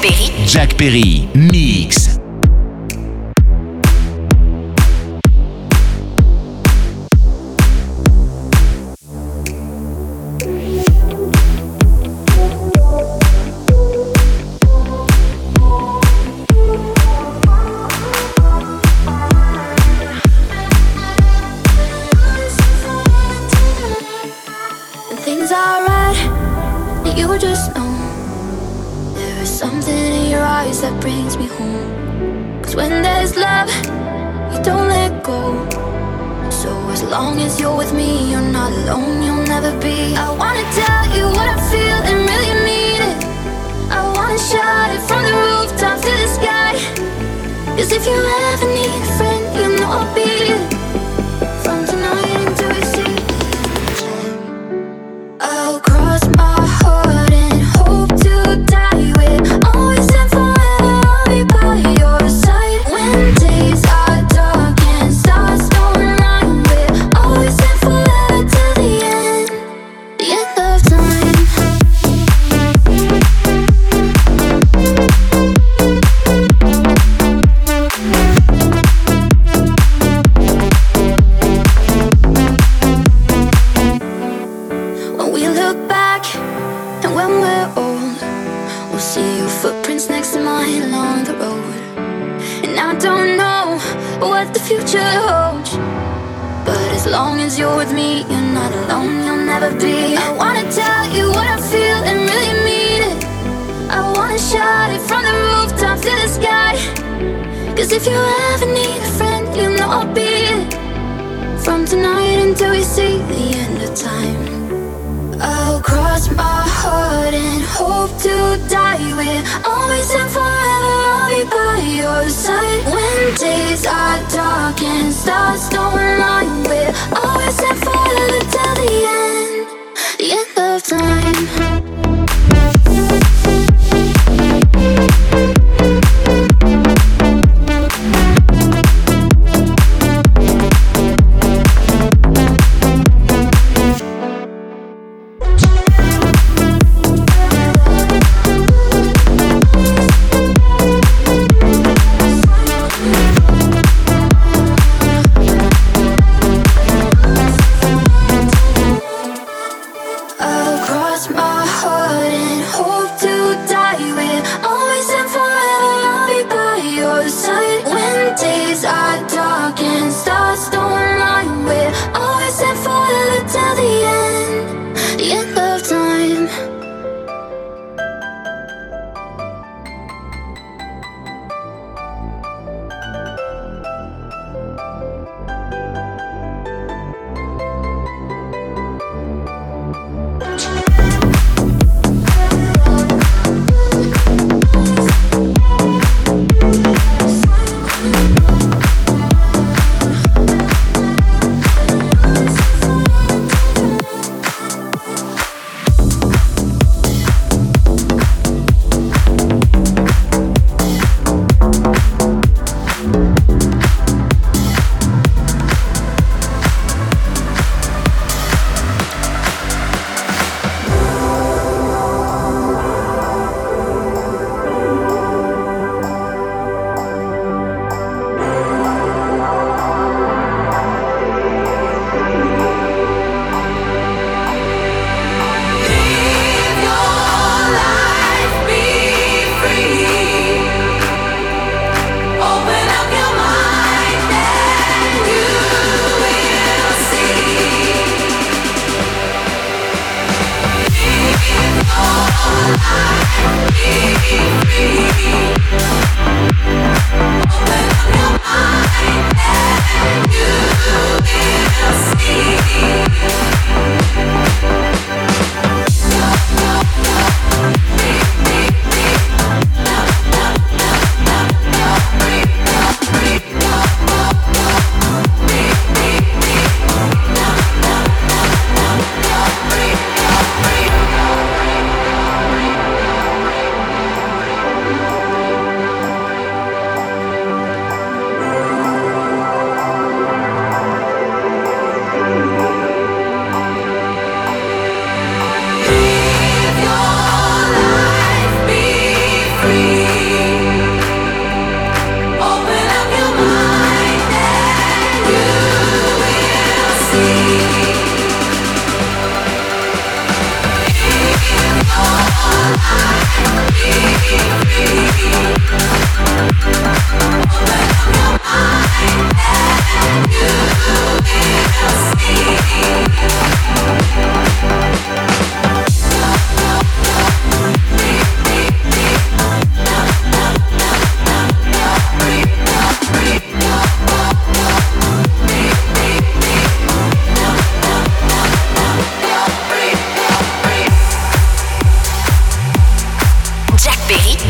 Perry. Jack Perry, Mix. tonight until we see the end of time. I'll cross my heart and hope to die. We're always and forever. I'll be by your side when days are dark and stars don't align. We're always and forever till the end, the end of time.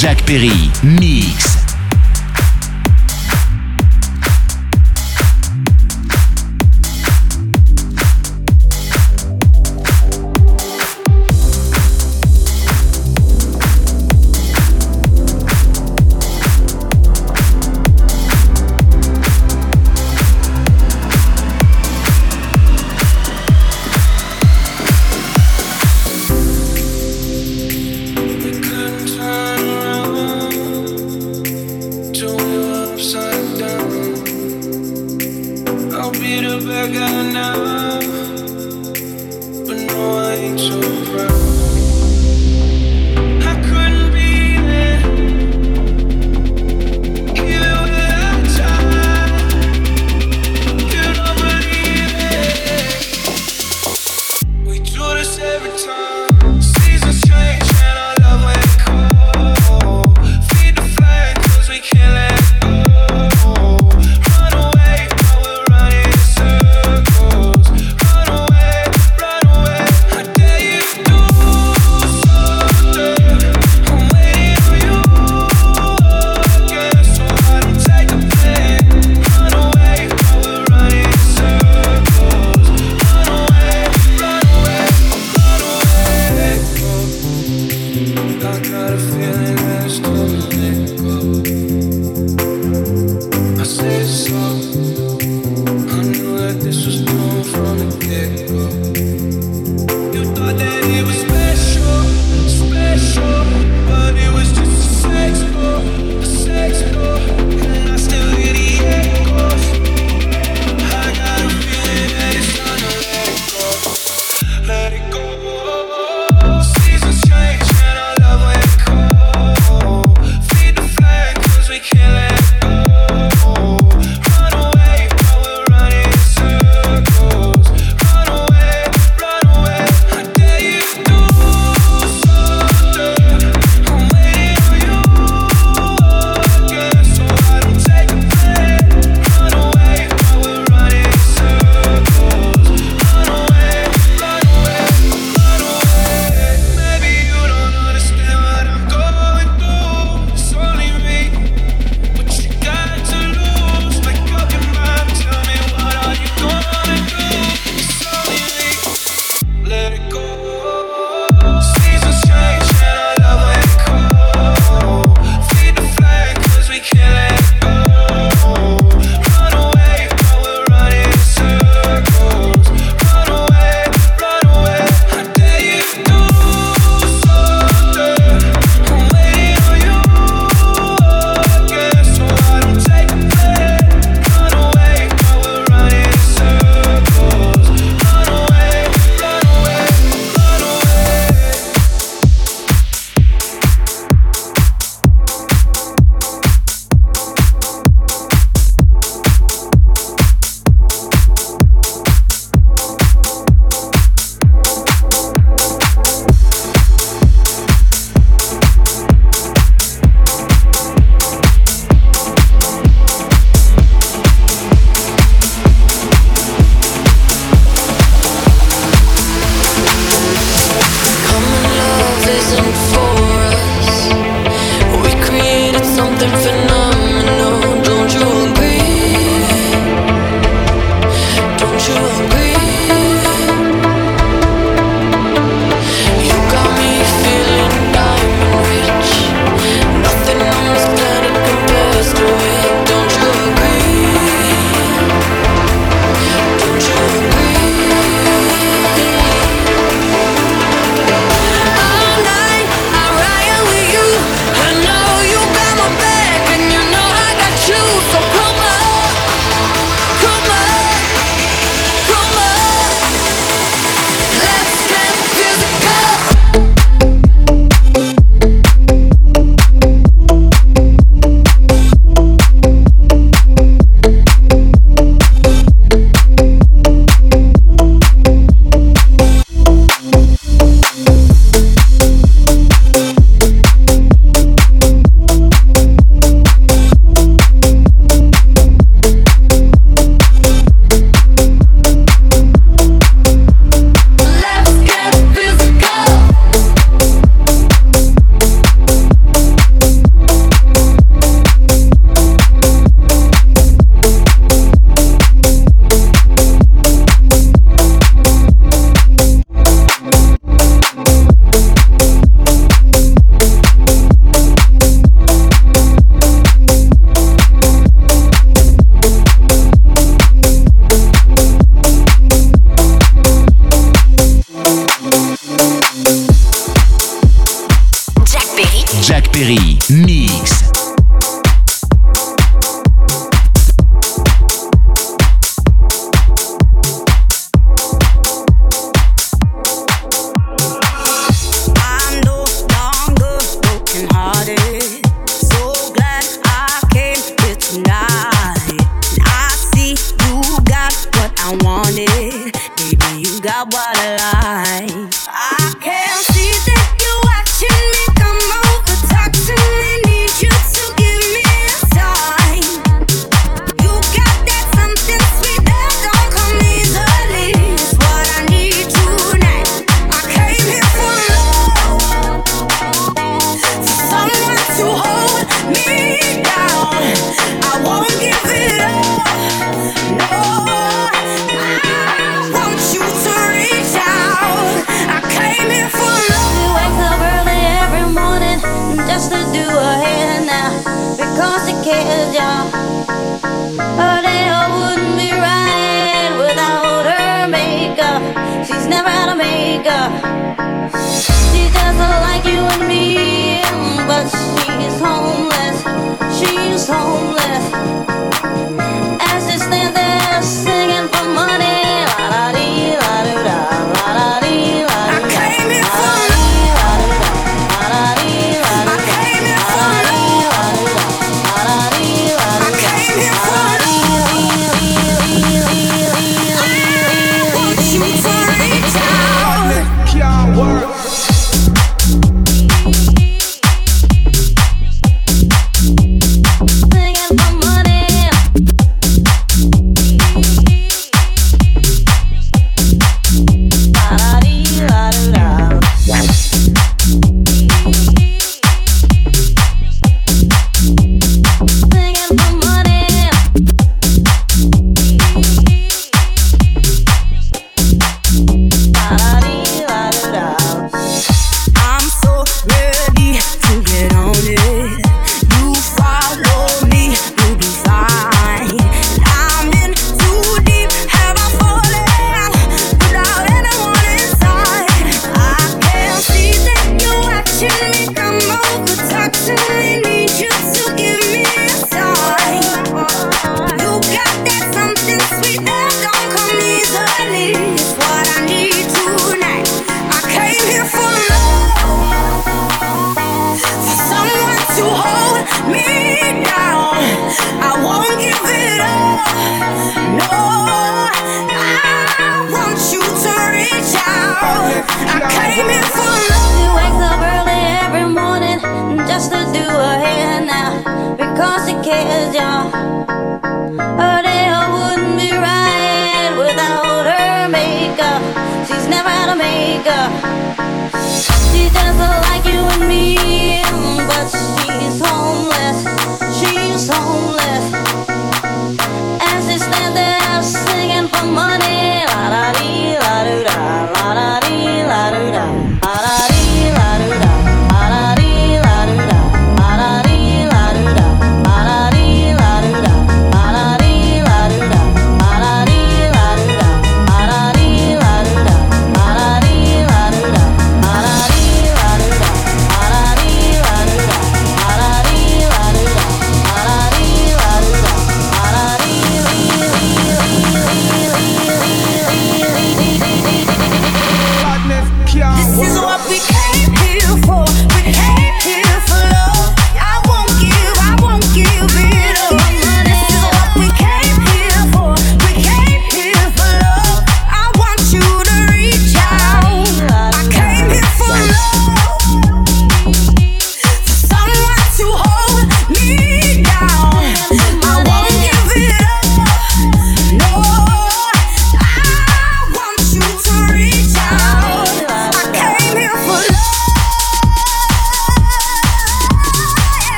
Jack Perry, Mix.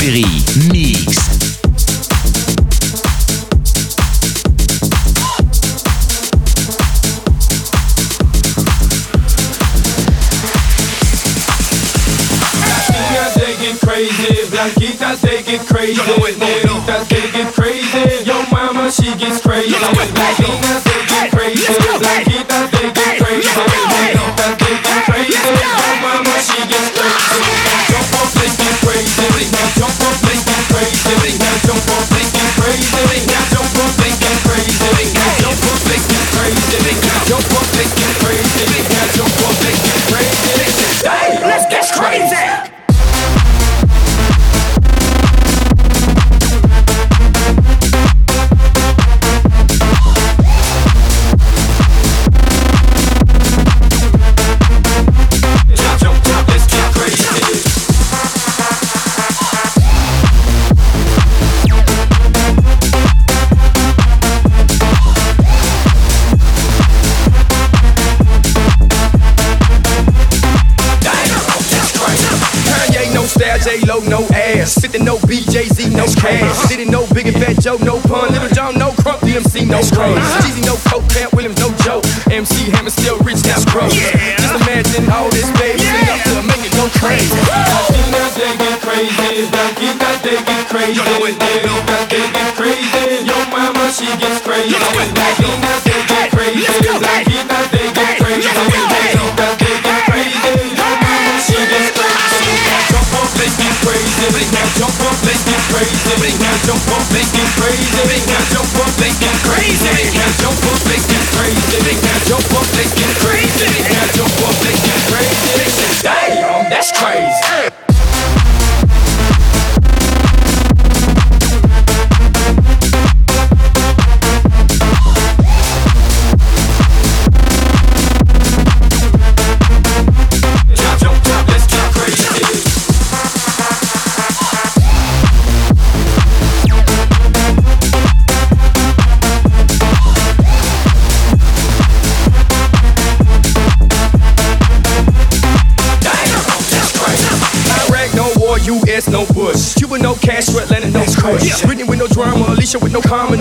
Perry, Mix. Blanquita's taking crazy. crazy. Crazy. Crazy. Crazy. Crazy. Crazy. That's crazy. With no karma,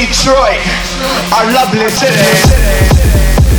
Detroit, our lovely city.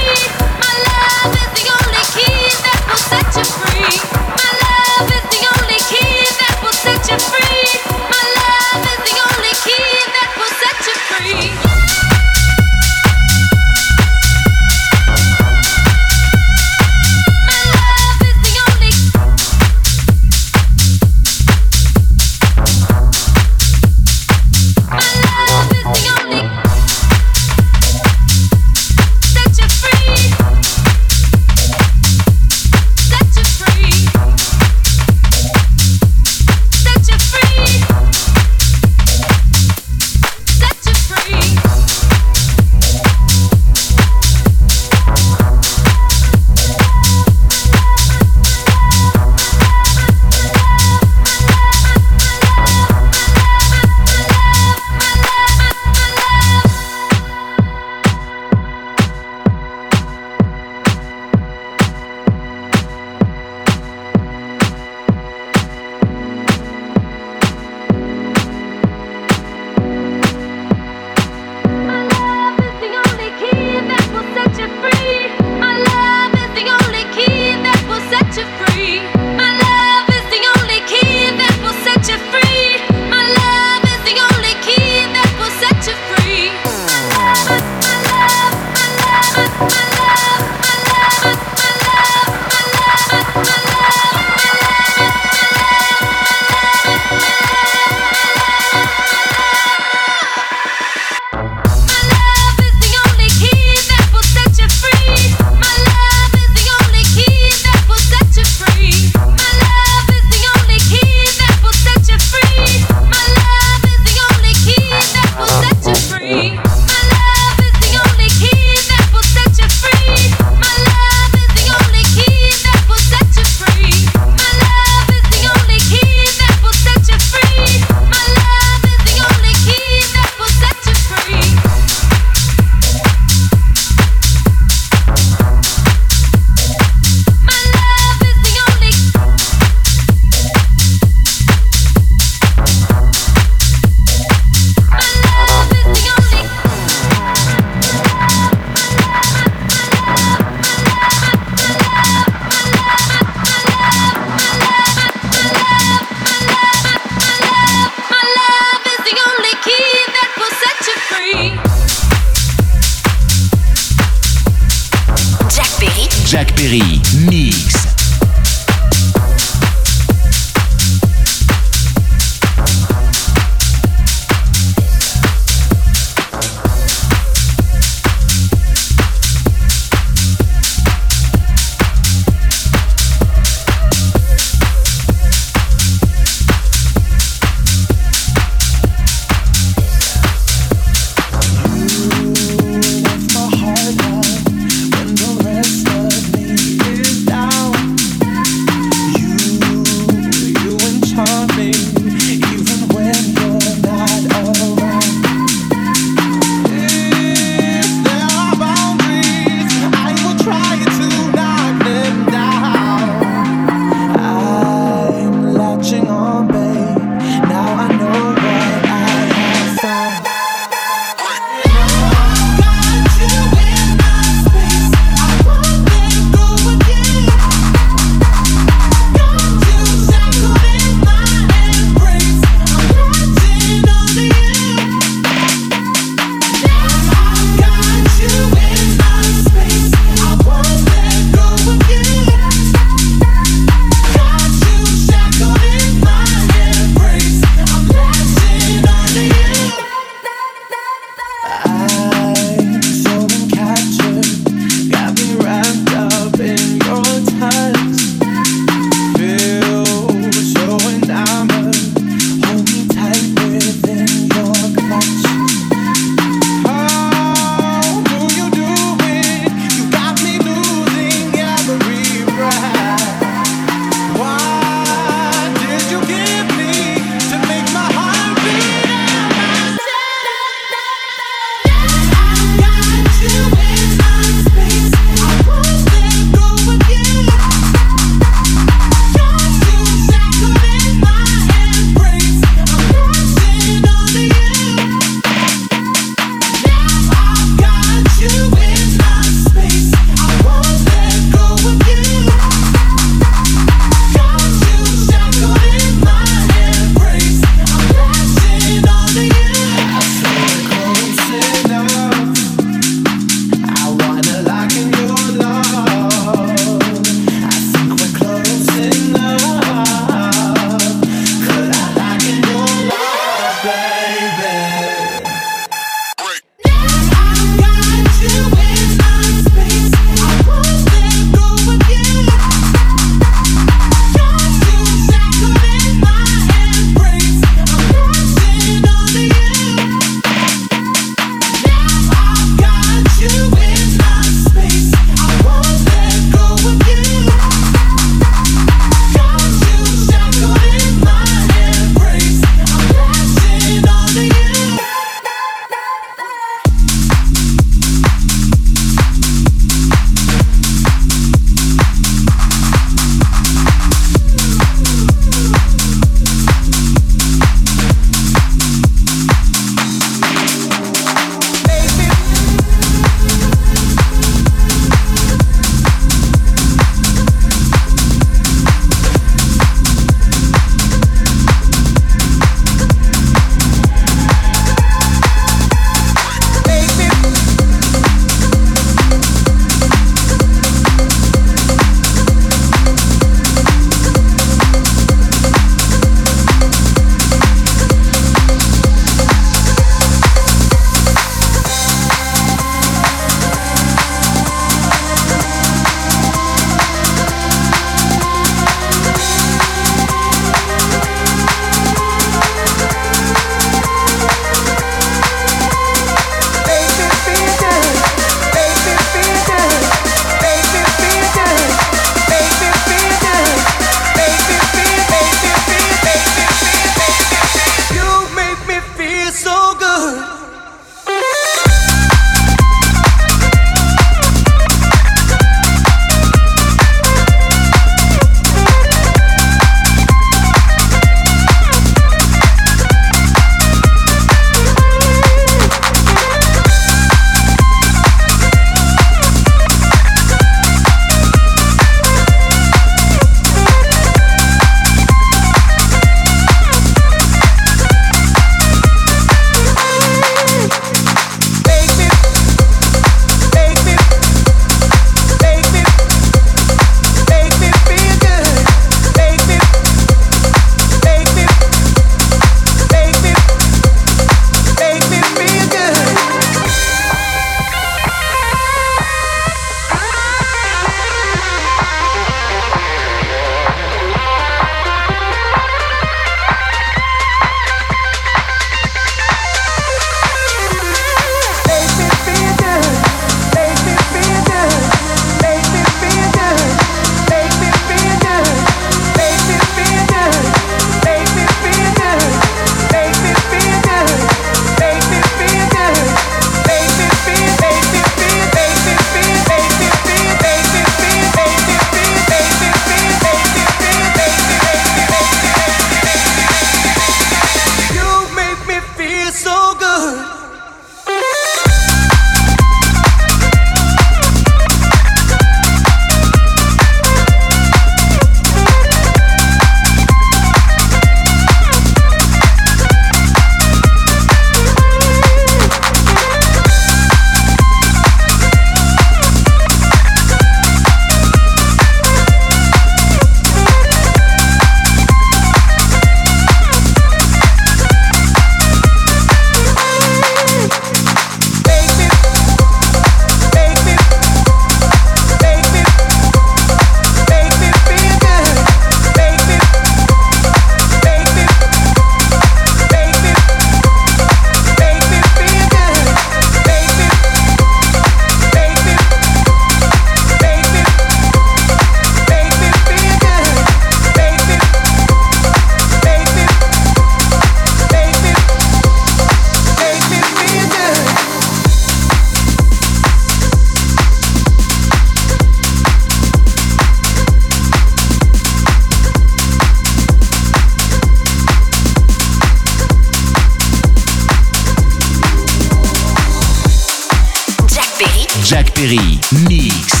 Perry, mix.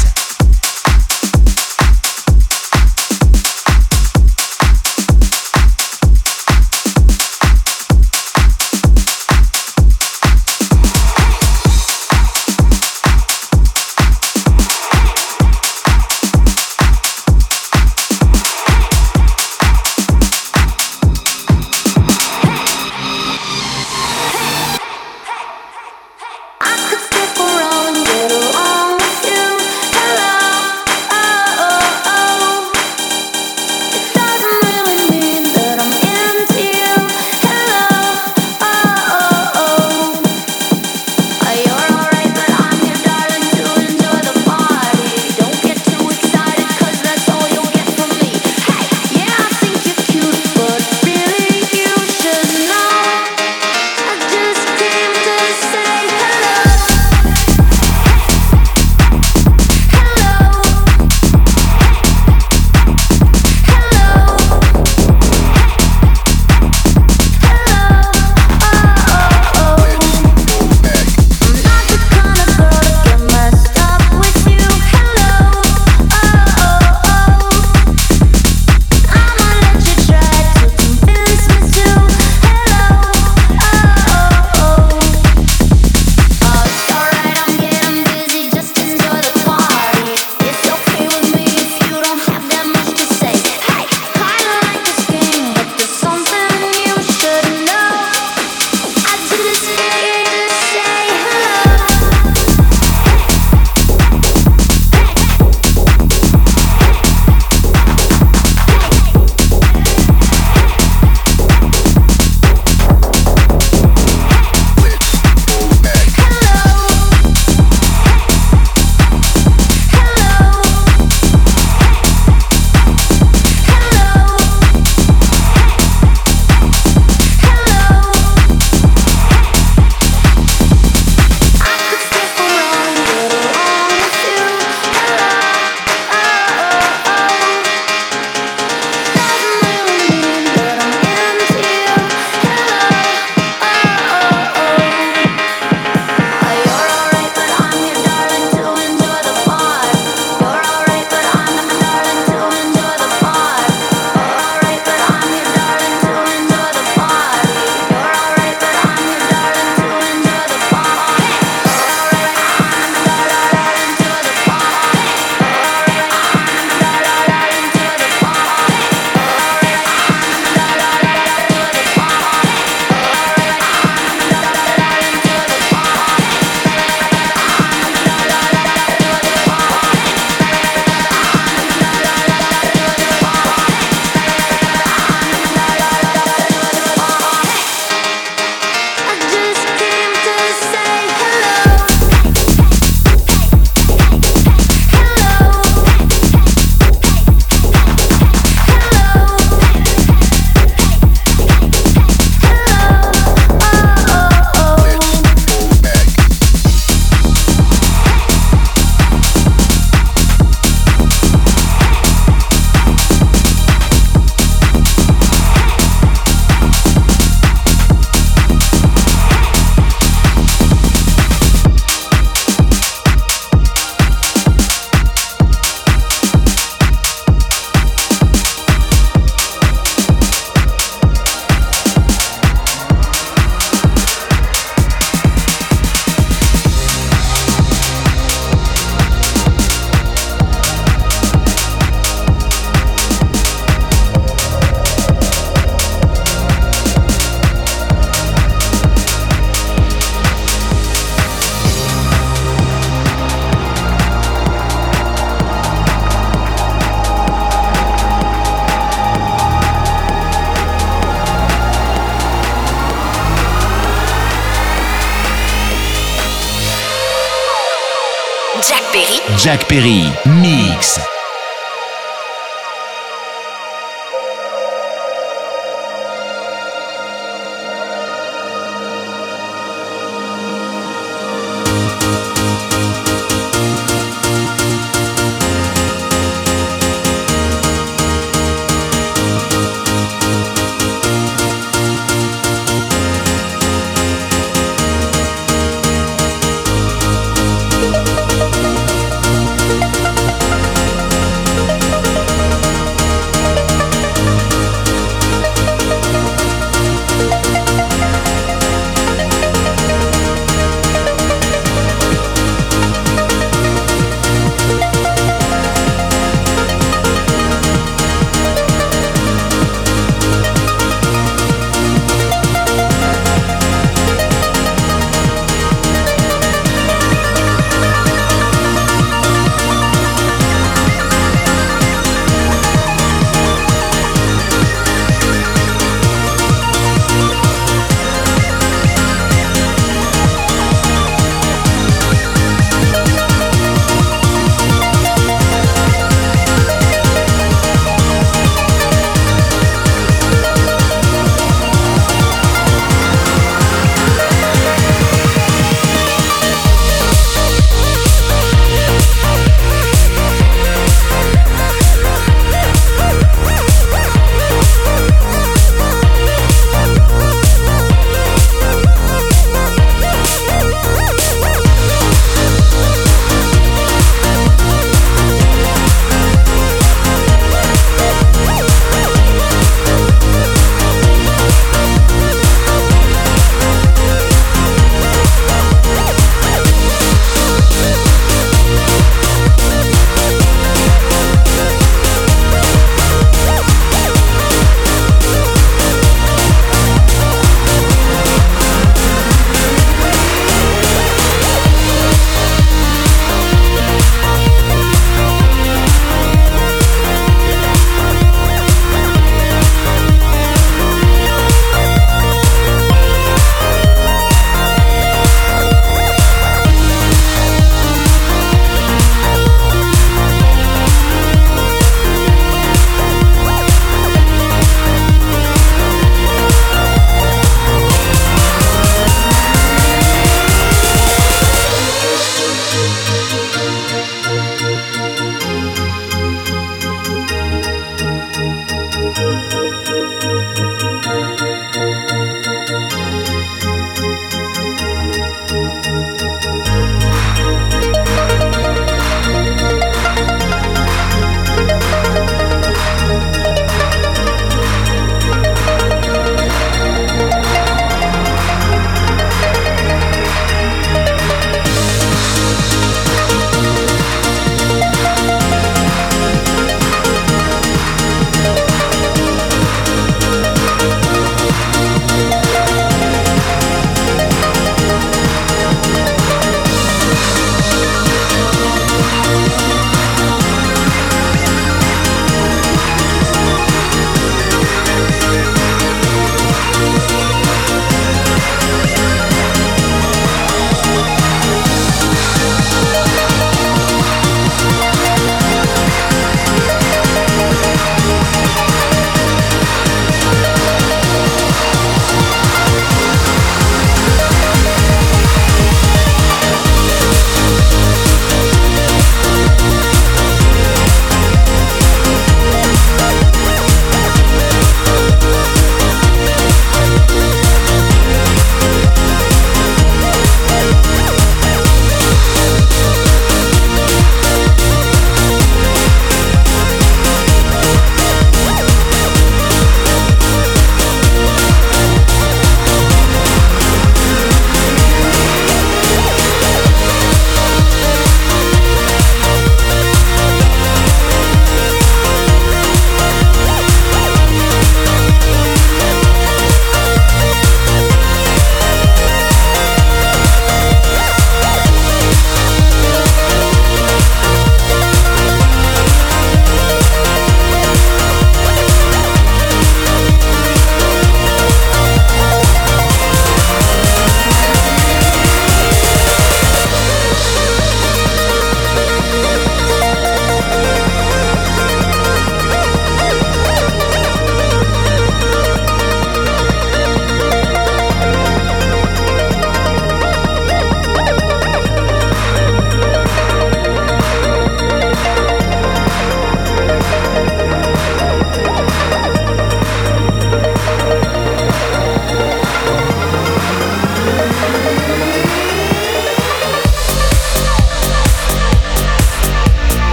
Jack Perry, Mix.